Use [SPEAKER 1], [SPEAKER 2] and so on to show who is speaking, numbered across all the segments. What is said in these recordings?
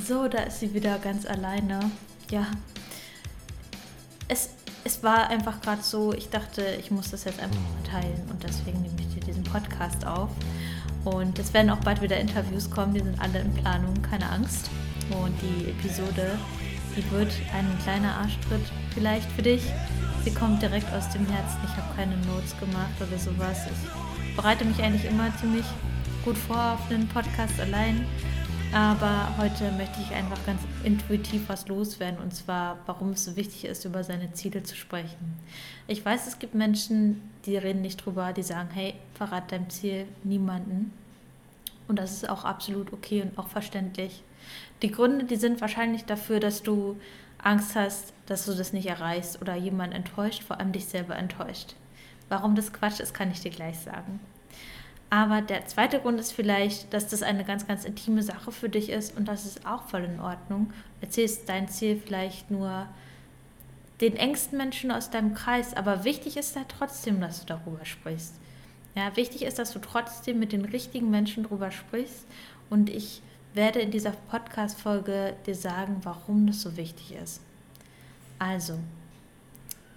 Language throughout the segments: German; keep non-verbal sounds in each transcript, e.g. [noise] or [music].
[SPEAKER 1] So, da ist sie wieder ganz alleine. Ja. Es, es war einfach gerade so, ich dachte, ich muss das jetzt einfach mal teilen und deswegen nehme ich dir diesen Podcast auf. Und es werden auch bald wieder Interviews kommen, die sind alle in Planung, keine Angst. Und die Episode, die wird ein kleiner Arschtritt vielleicht für dich. Sie kommt direkt aus dem Herzen. Ich habe keine Notes gemacht oder sowas. Ich bereite mich eigentlich immer ziemlich gut vor auf einen Podcast allein. Aber heute möchte ich einfach ganz intuitiv was loswerden und zwar, warum es so wichtig ist, über seine Ziele zu sprechen. Ich weiß, es gibt Menschen, die reden nicht drüber, die sagen, hey, verrat dein Ziel niemanden. Und das ist auch absolut okay und auch verständlich. Die Gründe, die sind wahrscheinlich dafür, dass du Angst hast, dass du das nicht erreichst oder jemand enttäuscht, vor allem dich selber enttäuscht. Warum das Quatsch ist, kann ich dir gleich sagen. Aber der zweite Grund ist vielleicht, dass das eine ganz, ganz intime Sache für dich ist und das ist auch voll in Ordnung. Erzählst dein Ziel vielleicht nur den engsten Menschen aus deinem Kreis, aber wichtig ist da trotzdem, dass du darüber sprichst. Ja, wichtig ist, dass du trotzdem mit den richtigen Menschen darüber sprichst und ich werde in dieser Podcast-Folge dir sagen, warum das so wichtig ist. Also,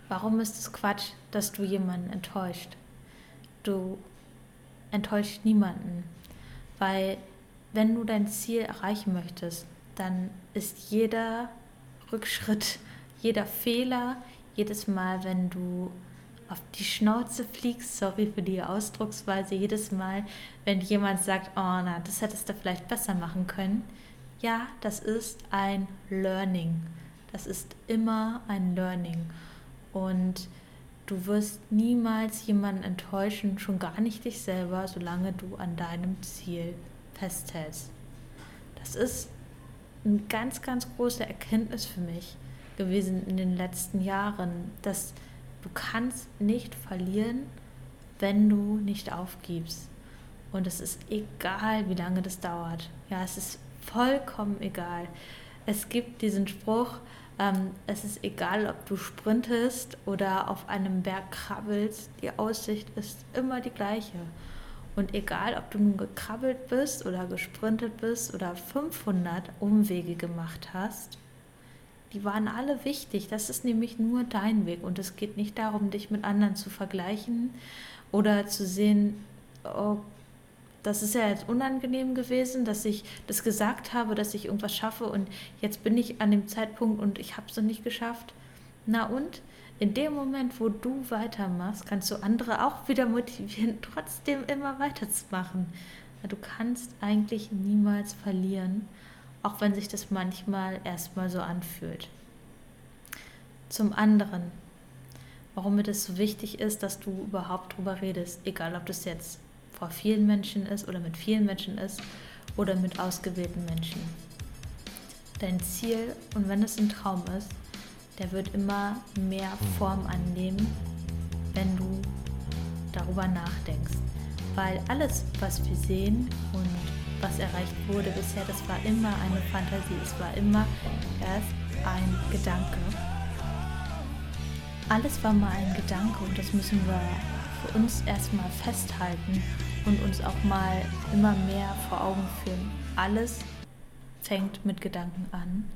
[SPEAKER 1] warum ist es Quatsch, dass du jemanden enttäuscht? Du enttäuscht niemanden. Weil wenn du dein Ziel erreichen möchtest, dann ist jeder Rückschritt, jeder Fehler, jedes Mal, wenn du auf die Schnauze fliegst, sorry für die Ausdrucksweise, jedes Mal, wenn jemand sagt, oh na, das hättest du vielleicht besser machen können, ja, das ist ein Learning. Das ist immer ein Learning. Und Du wirst niemals jemanden enttäuschen, schon gar nicht dich selber, solange du an deinem Ziel festhältst. Das ist eine ganz, ganz große Erkenntnis für mich gewesen in den letzten Jahren, dass du kannst nicht verlieren, wenn du nicht aufgibst. Und es ist egal, wie lange das dauert. Ja, es ist vollkommen egal. Es gibt diesen Spruch, ähm, es ist egal, ob du sprintest oder auf einem Berg krabbelst, die Aussicht ist immer die gleiche. Und egal, ob du nun gekrabbelt bist oder gesprintet bist oder 500 Umwege gemacht hast, die waren alle wichtig. Das ist nämlich nur dein Weg und es geht nicht darum, dich mit anderen zu vergleichen oder zu sehen, oh das ist ja jetzt unangenehm gewesen, dass ich das gesagt habe, dass ich irgendwas schaffe und jetzt bin ich an dem Zeitpunkt und ich habe es noch nicht geschafft. Na und? In dem Moment, wo du weitermachst, kannst du andere auch wieder motivieren, [laughs] trotzdem immer weiterzumachen. Du kannst eigentlich niemals verlieren, auch wenn sich das manchmal erstmal so anfühlt. Zum anderen, warum mir das so wichtig ist, dass du überhaupt drüber redest, egal ob das jetzt vor vielen Menschen ist oder mit vielen Menschen ist oder mit ausgewählten Menschen. Dein Ziel, und wenn es ein Traum ist, der wird immer mehr Form annehmen, wenn du darüber nachdenkst. Weil alles, was wir sehen und was erreicht wurde bisher, das war immer eine Fantasie, es war immer erst ein Gedanke. Alles war mal ein Gedanke und das müssen wir für uns erstmal festhalten und uns auch mal immer mehr vor Augen führen. Alles fängt mit Gedanken an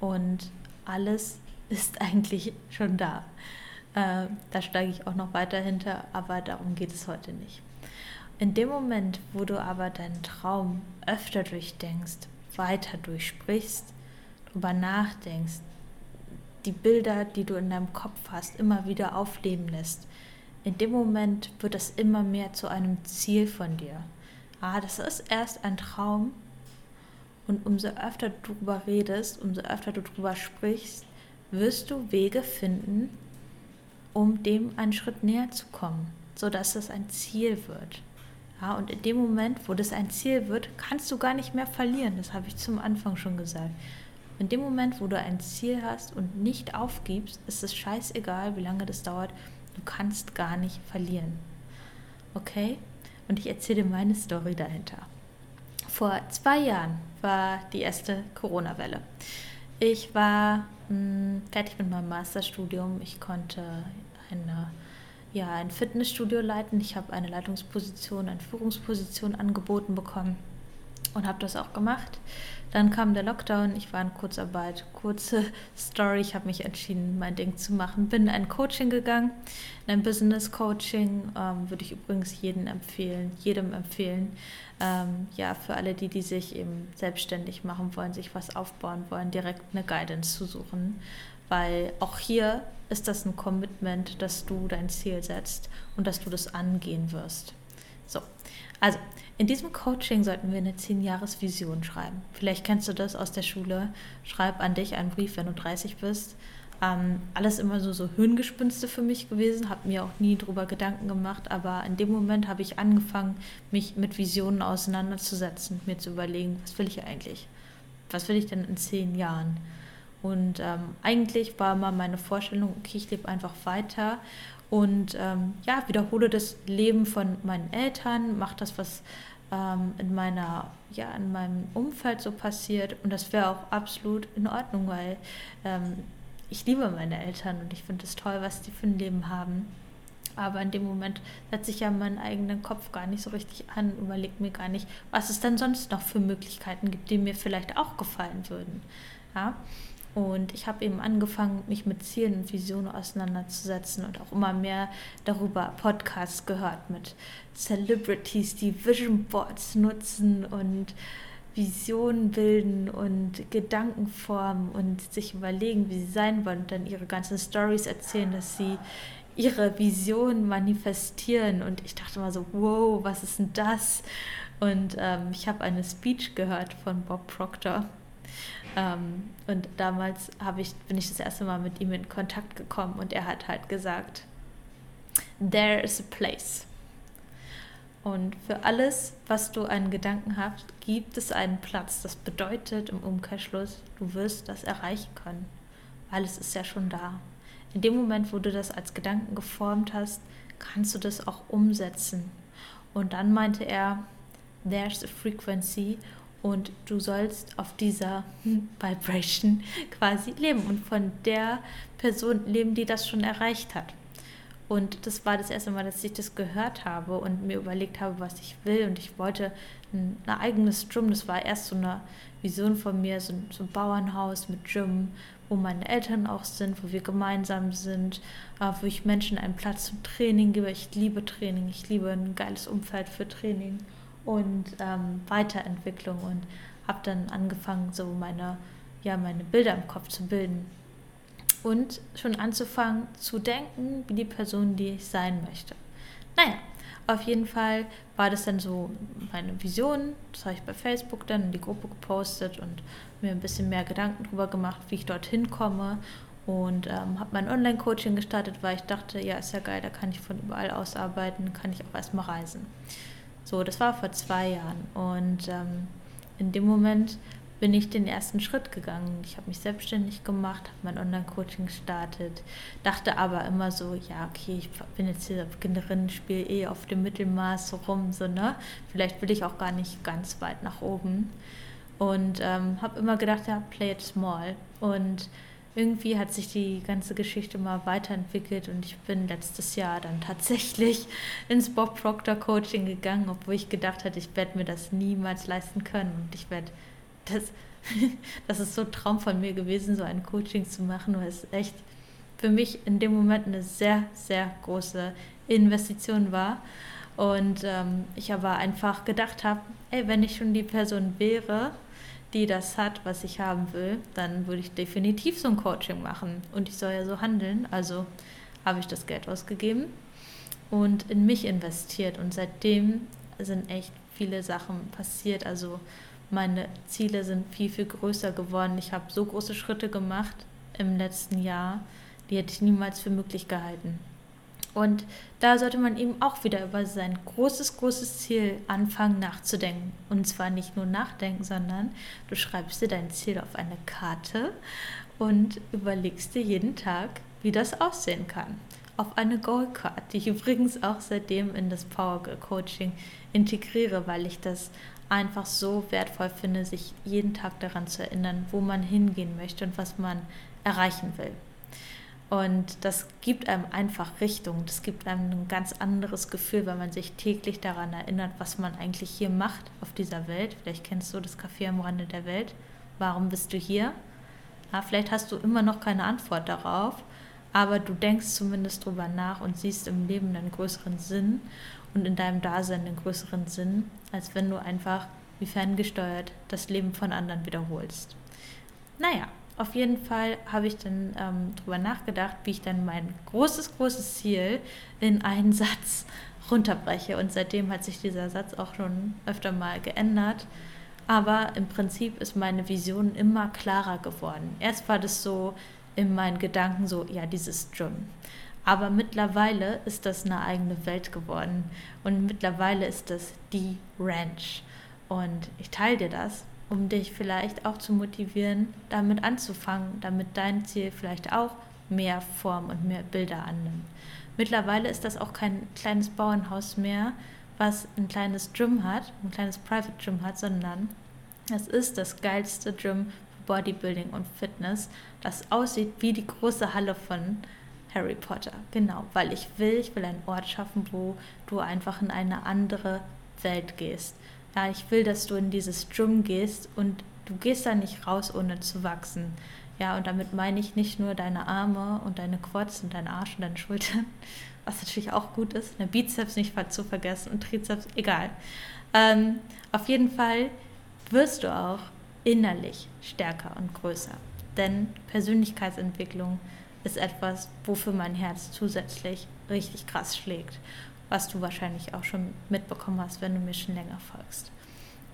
[SPEAKER 1] und alles [laughs] ist eigentlich schon da. Äh, da steige ich auch noch weiter hinter, aber darum geht es heute nicht. In dem Moment, wo du aber deinen Traum öfter durchdenkst, weiter durchsprichst, darüber nachdenkst, die Bilder, die du in deinem Kopf hast, immer wieder aufleben lässt, in dem Moment wird das immer mehr zu einem Ziel von dir. Ah, das ist erst ein Traum. Und umso öfter du darüber redest, umso öfter du darüber sprichst, wirst du Wege finden, um dem einen Schritt näher zu kommen, sodass es ein Ziel wird. Ja, und in dem Moment, wo das ein Ziel wird, kannst du gar nicht mehr verlieren. Das habe ich zum Anfang schon gesagt. In dem Moment, wo du ein Ziel hast und nicht aufgibst, ist es scheißegal, wie lange das dauert, Du kannst gar nicht verlieren. Okay? Und ich erzähle meine Story dahinter. Vor zwei Jahren war die erste Corona-Welle. Ich war mh, hm, fertig mit meinem Masterstudium. Ich konnte eine, ja, ein Fitnessstudio leiten. Ich habe eine Leitungsposition, eine Führungsposition angeboten bekommen und habe das auch gemacht. Dann kam der Lockdown, ich war in Kurzarbeit. Kurze [laughs] Story, ich habe mich entschieden, mein Ding zu machen. Bin in ein Coaching gegangen, in ein Business Coaching, ähm, würde ich übrigens jedem empfehlen, jedem empfehlen. Ähm, ja, für alle die, die sich eben selbstständig machen wollen, sich was aufbauen wollen, direkt eine Guidance zu suchen. Weil auch hier ist das ein Commitment, dass du dein Ziel setzt und dass du das angehen wirst. So, also in diesem Coaching sollten wir eine 10-Jahres-Vision schreiben. Vielleicht kennst du das aus der Schule. Schreib an dich einen Brief, wenn du 30 bist. Ähm, alles immer so, so Hirngespinste für mich gewesen, habe mir auch nie darüber Gedanken gemacht, aber in dem Moment habe ich angefangen, mich mit Visionen auseinanderzusetzen, mir zu überlegen, was will ich eigentlich? Was will ich denn in zehn Jahren? Und ähm, eigentlich war immer meine Vorstellung, okay, ich lebe einfach weiter und ähm, ja, wiederhole das Leben von meinen Eltern, mache das, was ähm, in meiner, ja, in meinem Umfeld so passiert. Und das wäre auch absolut in Ordnung, weil ähm, ich liebe meine Eltern und ich finde es toll, was die für ein Leben haben. Aber in dem Moment setze ich ja meinen eigenen Kopf gar nicht so richtig an, überlege mir gar nicht, was es dann sonst noch für Möglichkeiten gibt, die mir vielleicht auch gefallen würden. Ja? Und ich habe eben angefangen, mich mit Zielen und Visionen auseinanderzusetzen und auch immer mehr darüber Podcasts gehört mit Celebrities, die Vision Boards nutzen und Visionen bilden und Gedanken formen und sich überlegen, wie sie sein wollen und dann ihre ganzen Stories erzählen, dass sie ihre Vision manifestieren. Und ich dachte mal so, wow, was ist denn das? Und ähm, ich habe eine Speech gehört von Bob Proctor ähm, und damals ich, bin ich das erste Mal mit ihm in Kontakt gekommen und er hat halt gesagt, there is a place. Und für alles, was du einen Gedanken hast, gibt es einen Platz. Das bedeutet im Umkehrschluss, du wirst das erreichen können, weil es ist ja schon da. In dem Moment, wo du das als Gedanken geformt hast, kannst du das auch umsetzen. Und dann meinte er, there's a frequency und du sollst auf dieser [laughs] Vibration quasi leben und von der Person leben, die das schon erreicht hat. Und das war das erste Mal, dass ich das gehört habe und mir überlegt habe, was ich will. Und ich wollte ein, ein eigenes Gym. Das war erst so eine Vision von mir, so, so ein Bauernhaus mit Gym, wo meine Eltern auch sind, wo wir gemeinsam sind, äh, wo ich Menschen einen Platz zum Training gebe. Ich liebe Training. Ich liebe ein geiles Umfeld für Training und ähm, Weiterentwicklung und habe dann angefangen, so meine, ja, meine Bilder im Kopf zu bilden und schon anzufangen zu denken, wie die Person, die ich sein möchte. Naja, auf jeden Fall war das dann so meine Vision. Das habe ich bei Facebook dann in die Gruppe gepostet und mir ein bisschen mehr Gedanken darüber gemacht, wie ich dorthin komme. Und ähm, habe mein Online-Coaching gestartet, weil ich dachte, ja, ist ja geil, da kann ich von überall aus arbeiten, kann ich auch erstmal reisen. So, das war vor zwei Jahren. Und ähm, in dem Moment bin ich den ersten Schritt gegangen. Ich habe mich selbstständig gemacht, habe mein Online-Coaching gestartet, dachte aber immer so, ja, okay, ich bin jetzt hier Beginnerin, spiele eh auf dem Mittelmaß rum, so, ne? Vielleicht will ich auch gar nicht ganz weit nach oben. Und ähm, habe immer gedacht, ja, play it small. Und irgendwie hat sich die ganze Geschichte mal weiterentwickelt und ich bin letztes Jahr dann tatsächlich [laughs] ins Bob Proctor Coaching gegangen, obwohl ich gedacht hatte, ich werde mir das niemals leisten können und ich werde das, [laughs] das ist so ein Traum von mir gewesen, so ein Coaching zu machen, weil es echt für mich in dem Moment eine sehr, sehr große Investition war. Und ähm, ich aber einfach gedacht habe, ey, wenn ich schon die Person wäre, die das hat, was ich haben will, dann würde ich definitiv so ein Coaching machen. Und ich soll ja so handeln. Also habe ich das Geld ausgegeben und in mich investiert. Und seitdem sind echt viele Sachen passiert. Also meine Ziele sind viel, viel größer geworden. Ich habe so große Schritte gemacht im letzten Jahr, die hätte ich niemals für möglich gehalten. Und da sollte man eben auch wieder über sein großes, großes Ziel anfangen nachzudenken. Und zwar nicht nur nachdenken, sondern du schreibst dir dein Ziel auf eine Karte und überlegst dir jeden Tag, wie das aussehen kann. Auf eine Goal Card, die ich übrigens auch seitdem in das Power Coaching integriere, weil ich das einfach so wertvoll finde, sich jeden Tag daran zu erinnern, wo man hingehen möchte und was man erreichen will. Und das gibt einem einfach Richtung. Das gibt einem ein ganz anderes Gefühl, wenn man sich täglich daran erinnert, was man eigentlich hier macht auf dieser Welt. Vielleicht kennst du das Café am Rande der Welt. Warum bist du hier? Ja, vielleicht hast du immer noch keine Antwort darauf, aber du denkst zumindest drüber nach und siehst im Leben einen größeren Sinn und in deinem Dasein einen größeren Sinn, als wenn du einfach wie ferngesteuert das Leben von anderen wiederholst. Naja, auf jeden Fall habe ich dann ähm, darüber nachgedacht, wie ich dann mein großes, großes Ziel in einen Satz runterbreche. Und seitdem hat sich dieser Satz auch schon öfter mal geändert. Aber im Prinzip ist meine Vision immer klarer geworden. Erst war das so in meinen Gedanken so, ja, dieses Gym. Aber mittlerweile ist das eine eigene Welt geworden. Und mittlerweile ist das die Ranch. Und ich teile dir das, um dich vielleicht auch zu motivieren, damit anzufangen, damit dein Ziel vielleicht auch mehr Form und mehr Bilder annimmt. Mittlerweile ist das auch kein kleines Bauernhaus mehr, was ein kleines Gym hat, ein kleines Private Gym hat, sondern es ist das geilste Gym für Bodybuilding und Fitness, das aussieht wie die große Halle von Harry Potter. Genau, weil ich will, ich will einen Ort schaffen, wo du einfach in eine andere Welt gehst ja, ich will, dass du in dieses Gym gehst und du gehst da nicht raus, ohne zu wachsen. Ja, und damit meine ich nicht nur deine Arme und deine Quads und deinen Arsch und deine Schultern, [laughs] was natürlich auch gut ist, eine Bizeps nicht zu vergessen und Trizeps, egal. Ähm, auf jeden Fall wirst du auch innerlich stärker und größer. Denn Persönlichkeitsentwicklung ist etwas, wofür mein Herz zusätzlich richtig krass schlägt was du wahrscheinlich auch schon mitbekommen hast, wenn du mir schon länger folgst.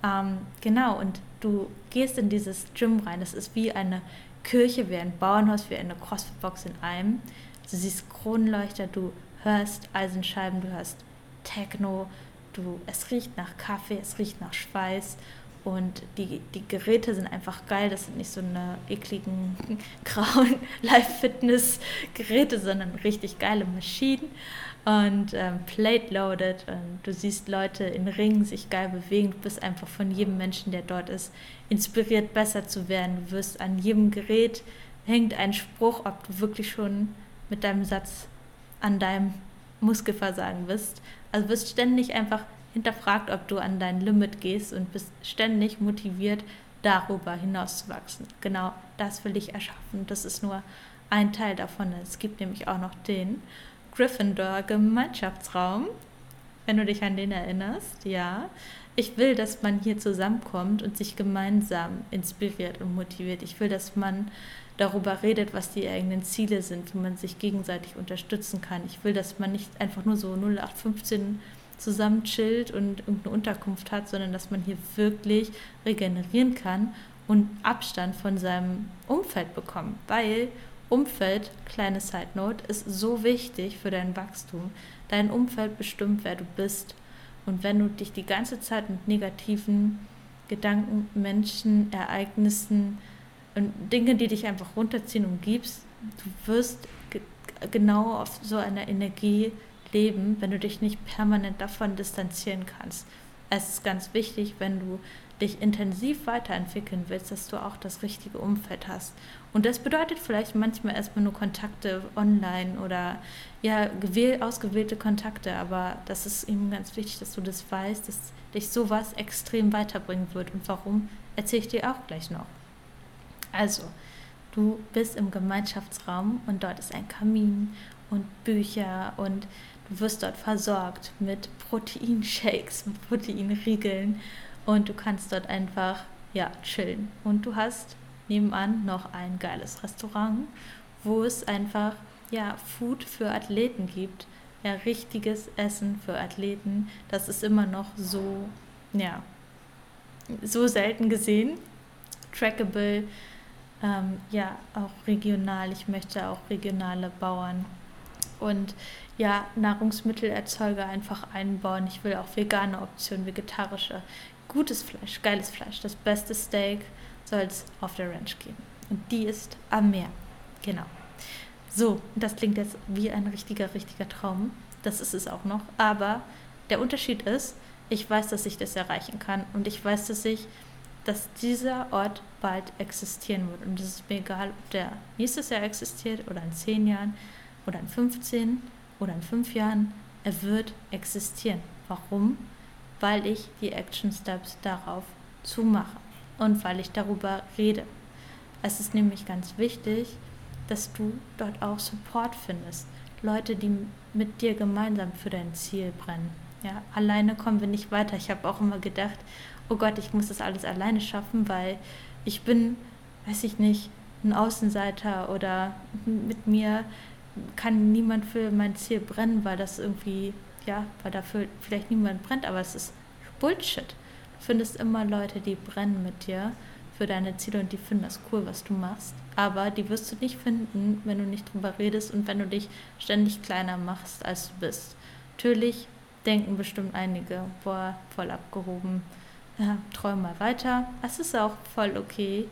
[SPEAKER 1] Ähm, genau, und du gehst in dieses Gym rein. Das ist wie eine Kirche, wie ein Bauernhaus, wie eine Crossfit-Box in einem. Du siehst Kronleuchter, du hörst Eisenscheiben, du hörst Techno, du, es riecht nach Kaffee, es riecht nach Schweiß und die, die Geräte sind einfach geil. Das sind nicht so eine ekligen, [laughs] grauen [laughs] Live-Fitness-Geräte, sondern richtig geile Maschinen und ähm, plate-loaded. Und du siehst Leute in Ringen sich geil bewegen. Du bist einfach von jedem Menschen, der dort ist, inspiriert, besser zu werden. Du wirst an jedem Gerät hängt ein Spruch, ob du wirklich schon mit deinem Satz an deinem Muskelversagen bist. Also wirst ständig einfach hinterfragt, ob du an dein Limit gehst und bist ständig motiviert, darüber hinauszuwachsen. Genau das will ich erschaffen. Das ist nur ein Teil davon. Es gibt nämlich auch noch den Gryffindor Gemeinschaftsraum, wenn du dich an den erinnerst, ja. Ich will, dass man hier zusammenkommt und sich gemeinsam inspiriert und motiviert. Ich will, dass man darüber redet, was die eigenen Ziele sind, wie man sich gegenseitig unterstützen kann. Ich will, dass man nicht einfach nur so 0815 zusammen chillt und irgendeine Unterkunft hat, sondern dass man hier wirklich regenerieren kann und Abstand von seinem Umfeld bekommt. Weil Umfeld, kleine Side Note, ist so wichtig für dein Wachstum. Dein Umfeld bestimmt, wer du bist. Und wenn du dich die ganze Zeit mit negativen Gedanken, Menschen, Ereignissen und Dinge, die dich einfach runterziehen, umgibst, du wirst ge genau auf so einer Energie leben, wenn du dich nicht permanent davon distanzieren kannst. Es ist ganz wichtig, wenn du dich intensiv weiterentwickeln willst, dass du auch das richtige Umfeld hast. Und das bedeutet vielleicht manchmal erstmal nur Kontakte online oder ja, gewähl, ausgewählte Kontakte, aber das ist eben ganz wichtig, dass du das weißt, dass dich sowas extrem weiterbringen wird. Und warum, erzähle ich dir auch gleich noch. Also, du bist im Gemeinschaftsraum und dort ist ein Kamin und Bücher und du wirst dort versorgt mit Proteinshakes, mit Proteinriegeln und du kannst dort einfach ja chillen und du hast nebenan noch ein geiles Restaurant, wo es einfach ja Food für Athleten gibt, ja richtiges Essen für Athleten. Das ist immer noch so ja so selten gesehen, trackable, ähm, ja auch regional. Ich möchte auch regionale Bauern und ja, Nahrungsmittelerzeuger einfach einbauen. Ich will auch vegane Optionen, vegetarische, gutes Fleisch, geiles Fleisch, das beste Steak soll es auf der Ranch geben. Und die ist am Meer. Genau. So, das klingt jetzt wie ein richtiger, richtiger Traum. Das ist es auch noch. Aber der Unterschied ist, ich weiß, dass ich das erreichen kann und ich weiß, dass ich dass dieser Ort bald existieren wird. Und es ist mir egal, ob der nächstes Jahr existiert oder in zehn Jahren oder in 15 oder in fünf Jahren. Er wird existieren. Warum? Weil ich die Action Steps darauf zumache und weil ich darüber rede. Es ist nämlich ganz wichtig, dass du dort auch Support findest. Leute, die mit dir gemeinsam für dein Ziel brennen. Ja, alleine kommen wir nicht weiter. Ich habe auch immer gedacht, oh Gott, ich muss das alles alleine schaffen, weil ich bin, weiß ich nicht, ein Außenseiter oder mit mir kann niemand für mein Ziel brennen, weil das irgendwie, ja, weil dafür vielleicht niemand brennt, aber es ist Bullshit. Findest immer Leute, die brennen mit dir für deine Ziele und die finden das cool, was du machst. Aber die wirst du nicht finden, wenn du nicht drüber redest und wenn du dich ständig kleiner machst, als du bist. Natürlich denken bestimmt einige, boah, voll abgehoben, ja, träum mal weiter. Es ist auch voll okay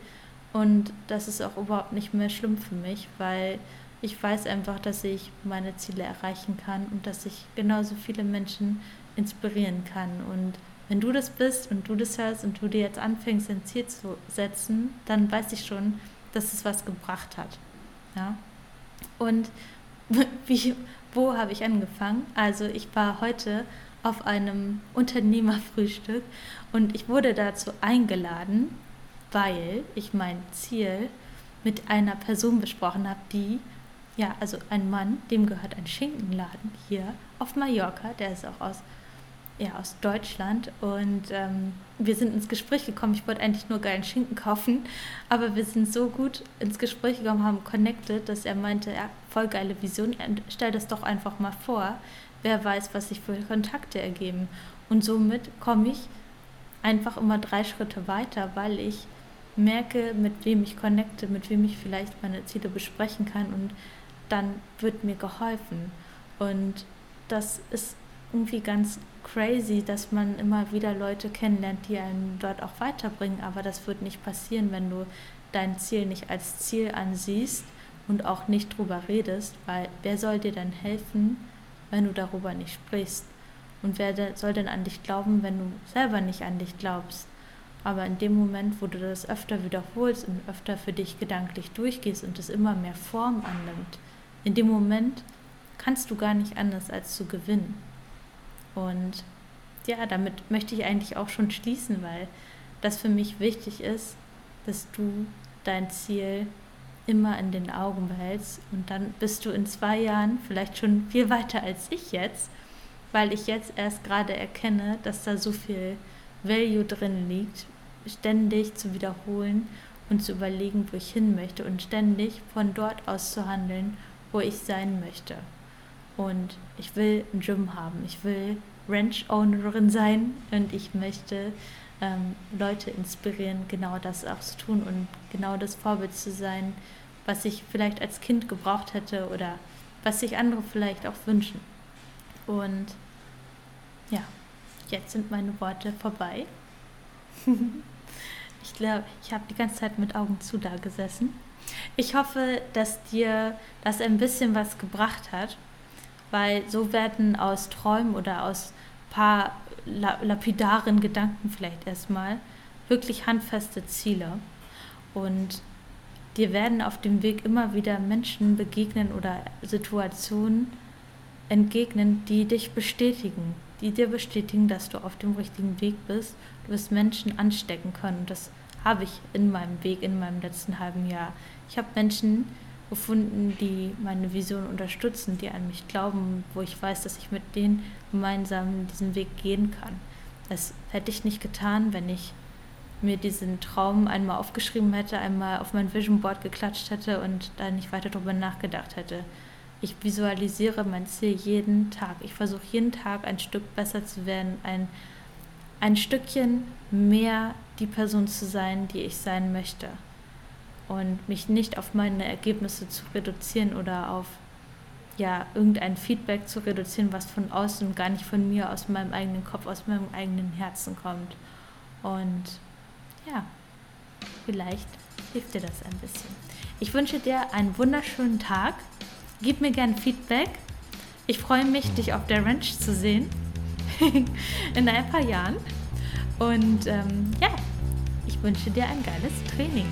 [SPEAKER 1] und das ist auch überhaupt nicht mehr schlimm für mich, weil ich weiß einfach, dass ich meine Ziele erreichen kann und dass ich genauso viele Menschen inspirieren kann. Und wenn du das bist und du das hörst und du dir jetzt anfängst, ein Ziel zu setzen, dann weiß ich schon, dass es was gebracht hat. Ja? Und [laughs] wie, wo habe ich angefangen? Also ich war heute auf einem Unternehmerfrühstück und ich wurde dazu eingeladen, weil ich mein Ziel mit einer Person besprochen habe, die, ja, also ein Mann, dem gehört ein Schinkenladen hier auf Mallorca, der ist auch aus ja, aus Deutschland und ähm, wir sind ins Gespräch gekommen. Ich wollte eigentlich nur geilen Schinken kaufen, aber wir sind so gut ins Gespräch gekommen, haben connected, dass er meinte, ja, voll geile Vision, stell das doch einfach mal vor. Wer weiß, was sich für Kontakte ergeben. Und somit komme ich einfach immer drei Schritte weiter, weil ich merke, mit wem ich connecte, mit wem ich vielleicht meine Ziele besprechen kann und dann wird mir geholfen. Und das ist irgendwie ganz crazy, dass man immer wieder Leute kennenlernt, die einen dort auch weiterbringen. Aber das wird nicht passieren, wenn du dein Ziel nicht als Ziel ansiehst und auch nicht drüber redest, weil wer soll dir dann helfen, wenn du darüber nicht sprichst? Und wer soll denn an dich glauben, wenn du selber nicht an dich glaubst? Aber in dem Moment, wo du das öfter wiederholst und öfter für dich gedanklich durchgehst und es immer mehr Form annimmt, in dem Moment kannst du gar nicht anders als zu gewinnen. Und ja, damit möchte ich eigentlich auch schon schließen, weil das für mich wichtig ist, dass du dein Ziel immer in den Augen behältst und dann bist du in zwei Jahren vielleicht schon viel weiter als ich jetzt, weil ich jetzt erst gerade erkenne, dass da so viel Value drin liegt, ständig zu wiederholen und zu überlegen, wo ich hin möchte und ständig von dort aus zu handeln, wo ich sein möchte. Und ich will ein Gym haben. Ich will Ranch-Ownerin sein und ich möchte ähm, Leute inspirieren, genau das auch zu tun und genau das Vorbild zu sein, was ich vielleicht als Kind gebraucht hätte oder was sich andere vielleicht auch wünschen. Und ja, jetzt sind meine Worte vorbei. [laughs] ich glaube, ich habe die ganze Zeit mit Augen zu da gesessen. Ich hoffe, dass dir das ein bisschen was gebracht hat weil so werden aus Träumen oder aus paar lapidaren Gedanken vielleicht erstmal wirklich handfeste Ziele. Und dir werden auf dem Weg immer wieder Menschen begegnen oder Situationen entgegnen, die dich bestätigen, die dir bestätigen, dass du auf dem richtigen Weg bist. Du wirst Menschen anstecken können. Das habe ich in meinem Weg, in meinem letzten halben Jahr. Ich habe Menschen gefunden, die meine Vision unterstützen, die an mich glauben, wo ich weiß, dass ich mit denen gemeinsam diesen Weg gehen kann. Das hätte ich nicht getan, wenn ich mir diesen Traum einmal aufgeschrieben hätte, einmal auf mein Vision Board geklatscht hätte und da nicht weiter darüber nachgedacht hätte. Ich visualisiere mein Ziel jeden Tag. Ich versuche jeden Tag ein Stück besser zu werden, ein, ein Stückchen mehr die Person zu sein, die ich sein möchte und mich nicht auf meine Ergebnisse zu reduzieren oder auf ja, irgendein Feedback zu reduzieren, was von außen und gar nicht von mir, aus meinem eigenen Kopf, aus meinem eigenen Herzen kommt. Und ja, vielleicht hilft dir das ein bisschen. Ich wünsche dir einen wunderschönen Tag. Gib mir gerne Feedback. Ich freue mich, dich auf der Ranch zu sehen [laughs] in ein paar Jahren. Und ähm, ja, wünsche dir ein geiles Training.